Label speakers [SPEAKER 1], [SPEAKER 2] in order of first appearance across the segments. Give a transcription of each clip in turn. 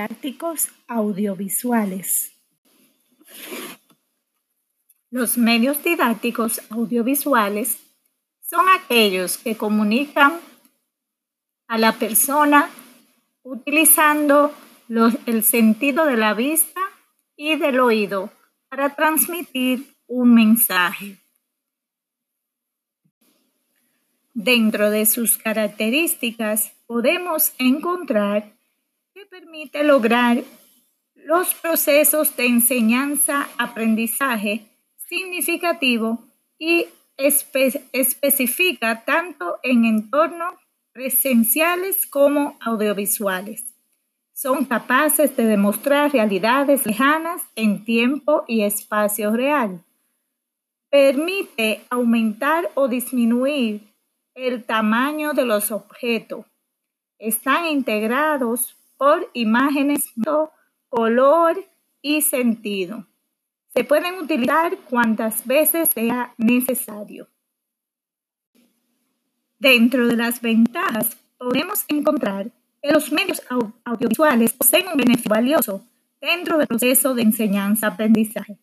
[SPEAKER 1] didácticos audiovisuales. Los medios didácticos audiovisuales son aquellos que comunican a la persona utilizando el sentido de la vista y del oído para transmitir un mensaje. Dentro de sus características podemos encontrar permite lograr los procesos de enseñanza-aprendizaje significativo y especifica tanto en entornos presenciales como audiovisuales. Son capaces de demostrar realidades lejanas en tiempo y espacio real. Permite aumentar o disminuir el tamaño de los objetos. Están integrados por imágenes, color y sentido. Se pueden utilizar cuantas veces sea necesario. Dentro de las ventajas podemos encontrar que los medios audiovisuales poseen un beneficio valioso dentro del proceso de enseñanza-aprendizaje.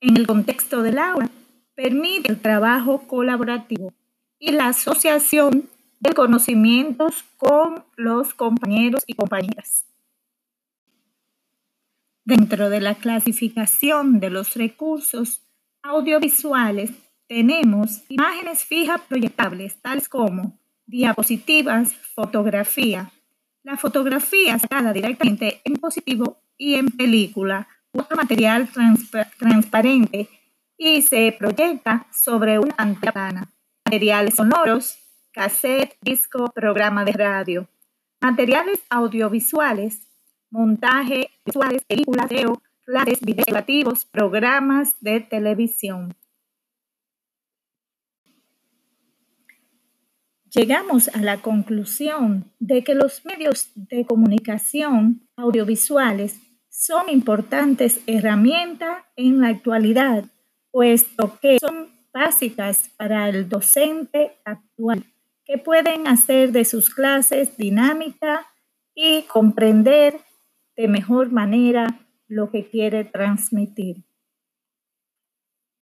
[SPEAKER 1] En el contexto del aula, permite el trabajo colaborativo y la asociación de conocimientos con los compañeros y compañeras. Dentro de la clasificación de los recursos audiovisuales tenemos imágenes fijas proyectables, tales como diapositivas, fotografía. La fotografía sacada directamente en positivo y en película, otro material transparente y se proyecta sobre una pantalla materiales sonoros, cassette, disco, programa de radio, materiales audiovisuales, montaje visuales, películas, video, flashes, videos programas de televisión. Llegamos a la conclusión de que los medios de comunicación audiovisuales son importantes herramientas en la actualidad, puesto que son básicas para el docente actual, que pueden hacer de sus clases dinámica y comprender de mejor manera lo que quiere transmitir.